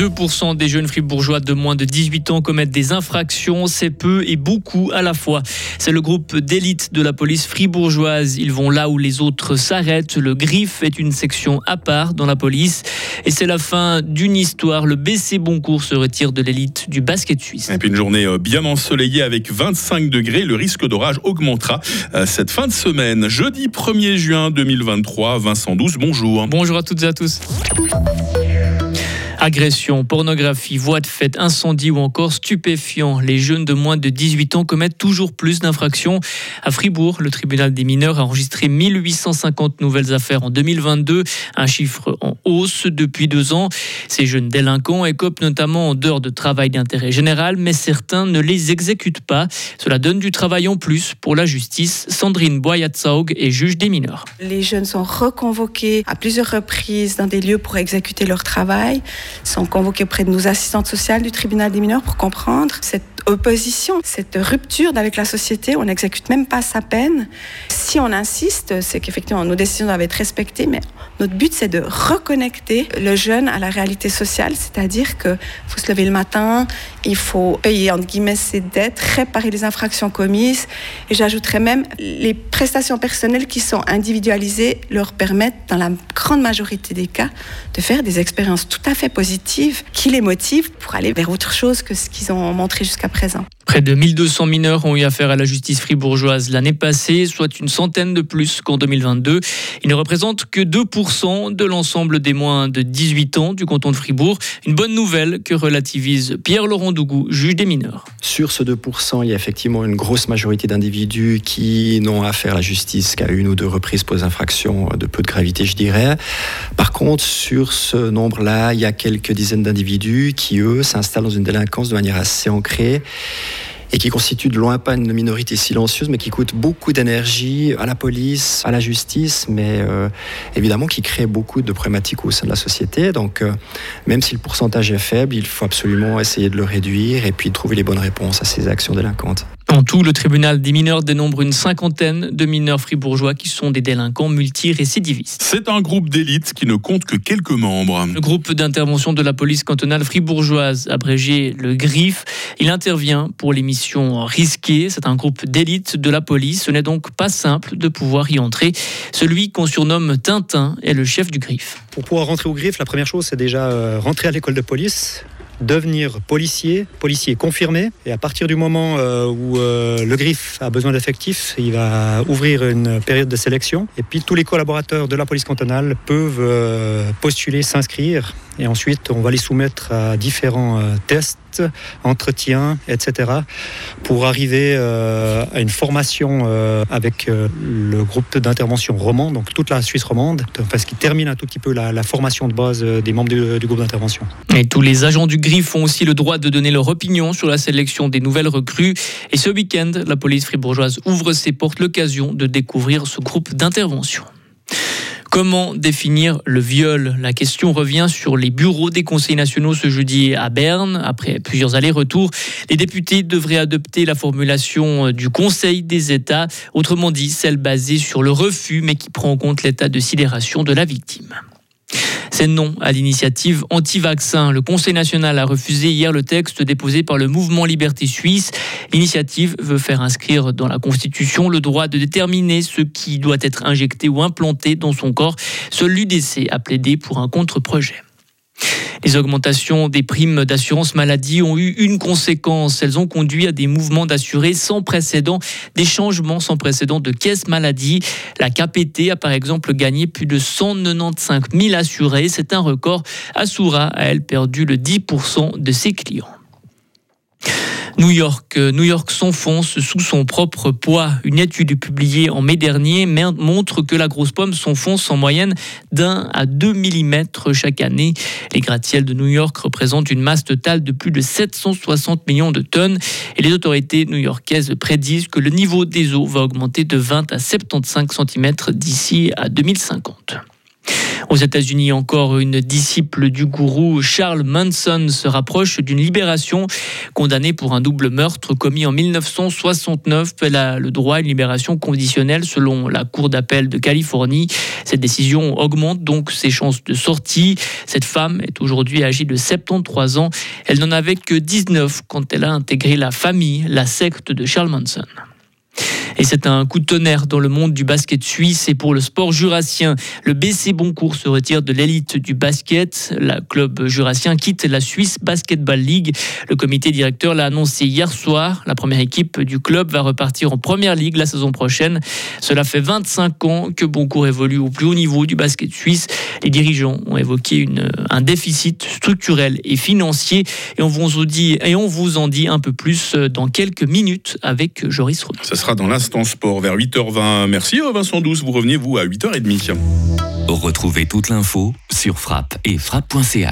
2% des jeunes fribourgeois de moins de 18 ans commettent des infractions. C'est peu et beaucoup à la fois. C'est le groupe d'élite de la police fribourgeoise. Ils vont là où les autres s'arrêtent. Le GRIF est une section à part dans la police. Et c'est la fin d'une histoire. Le BC Boncourt se retire de l'élite du basket suisse. Et puis une journée euh, bien ensoleillée avec 25 degrés. Le risque d'orage augmentera euh, cette fin de semaine. Jeudi 1er juin 2023. Vincent Douce, bonjour. Bonjour à toutes et à tous. Agression, pornographie, voies de fait, incendie ou encore stupéfiants. Les jeunes de moins de 18 ans commettent toujours plus d'infractions. À Fribourg, le tribunal des mineurs a enregistré 1850 nouvelles affaires en 2022, un chiffre en hausse depuis deux ans. Ces jeunes délinquants écopent notamment en dehors de travail d'intérêt général, mais certains ne les exécutent pas. Cela donne du travail en plus pour la justice. Sandrine Boyatsaug est juge des mineurs. Les jeunes sont reconvoqués à plusieurs reprises dans des lieux pour exécuter leur travail sont convoqués auprès de nos assistantes sociales du tribunal des mineurs pour comprendre cette opposition, cette rupture avec la société. On n'exécute même pas sa peine. Si on insiste, c'est qu'effectivement nos décisions doivent être respectées, mais notre but c'est de reconnecter le jeune à la réalité sociale, c'est-à-dire qu'il faut se lever le matin, il faut payer entre guillemets ses dettes, réparer les infractions commises, et j'ajouterais même les prestations personnelles qui sont individualisées leur permettent, dans la grande majorité des cas, de faire des expériences tout à fait positives qui les motivent pour aller vers autre chose que ce qu'ils ont montré jusqu'à présent. Près de 1200 mineurs ont eu affaire à la justice fribourgeoise l'année passée, soit une centaine de plus qu'en 2022. Ils ne représentent que 2% de l'ensemble des moins de 18 ans du canton de Fribourg. Une bonne nouvelle que relativise Pierre-Laurent Dougou, juge des mineurs. Sur ce 2%, il y a effectivement une grosse majorité d'individus qui n'ont affaire à la justice qu'à une ou deux reprises pour des infractions de peu de gravité, je dirais. Par contre, sur ce nombre-là, il y a quelques dizaines d'individus qui, eux, s'installent dans une délinquance de manière assez ancrée et qui constitue de loin pas une minorité silencieuse, mais qui coûte beaucoup d'énergie à la police, à la justice, mais euh, évidemment qui crée beaucoup de problématiques au sein de la société. Donc, euh, même si le pourcentage est faible, il faut absolument essayer de le réduire et puis trouver les bonnes réponses à ces actions délinquantes. En tout, le tribunal des mineurs dénombre une cinquantaine de mineurs fribourgeois qui sont des délinquants multirécidivistes. C'est un groupe d'élite qui ne compte que quelques membres. Le groupe d'intervention de la police cantonale fribourgeoise, abrégé le GRIF, il intervient pour les missions risquées. C'est un groupe d'élite de la police. Ce n'est donc pas simple de pouvoir y entrer. Celui qu'on surnomme Tintin est le chef du GRIF. Pour pouvoir rentrer au GRIF, la première chose, c'est déjà euh, rentrer à l'école de police devenir policier, policier confirmé. Et à partir du moment euh, où euh, le griffe a besoin d'effectifs, il va ouvrir une période de sélection. Et puis tous les collaborateurs de la police cantonale peuvent euh, postuler, s'inscrire. Et ensuite, on va les soumettre à différents tests, entretiens, etc. pour arriver à une formation avec le groupe d'intervention romand, donc toute la Suisse romande, ce qui termine un tout petit peu la, formation de base des membres du, du groupe d'intervention. Et tous les agents du Griffes ont aussi le droit de donner leur opinion sur la sélection des nouvelles recrues. Et ce week-end, la police fribourgeoise ouvre ses portes, l'occasion de découvrir ce groupe d'intervention. Comment définir le viol? La question revient sur les bureaux des conseils nationaux ce jeudi à Berne. Après plusieurs allers-retours, les députés devraient adopter la formulation du Conseil des États, autrement dit celle basée sur le refus mais qui prend en compte l'état de sidération de la victime. C'est non à l'initiative anti-vaccin. Le Conseil national a refusé hier le texte déposé par le mouvement Liberté Suisse. L'initiative veut faire inscrire dans la Constitution le droit de déterminer ce qui doit être injecté ou implanté dans son corps. Seul l'UDC a plaidé pour un contre-projet. Les augmentations des primes d'assurance maladie ont eu une conséquence. Elles ont conduit à des mouvements d'assurés sans précédent, des changements sans précédent de caisse maladie. La KPT a par exemple gagné plus de 195 000 assurés. C'est un record. Assoura a, elle, perdu le 10% de ses clients. New York. Euh, New York s'enfonce sous son propre poids. Une étude publiée en mai dernier montre que la grosse pomme s'enfonce en moyenne d'un à deux millimètres chaque année. Les gratte-ciels de New York représentent une masse totale de plus de 760 millions de tonnes et les autorités new-yorkaises prédisent que le niveau des eaux va augmenter de 20 à 75 cm d'ici à 2050. Aux États-Unis, encore une disciple du gourou Charles Manson se rapproche d'une libération. Condamnée pour un double meurtre commis en 1969, elle a le droit à une libération conditionnelle selon la Cour d'appel de Californie. Cette décision augmente donc ses chances de sortie. Cette femme est aujourd'hui âgée de 73 ans. Elle n'en avait que 19 quand elle a intégré la famille, la secte de Charles Manson. Et c'est un coup de tonnerre dans le monde du basket suisse et pour le sport jurassien. Le BC Boncourt se retire de l'élite du basket. Le club jurassien quitte la Suisse Basketball League. Le comité directeur l'a annoncé hier soir. La première équipe du club va repartir en première ligue la saison prochaine. Cela fait 25 ans que Boncourt évolue au plus haut niveau du basket suisse. Les dirigeants ont évoqué un déficit structurel et financier et on, vous en dit un peu plus dans quelques minutes avec Joris. Ça sera dans l'instant en sport vers 8h20. Merci euh, Vincent Douce, vous revenez vous à 8h30. Retrouvez toute l'info sur frappe et frappe.ch.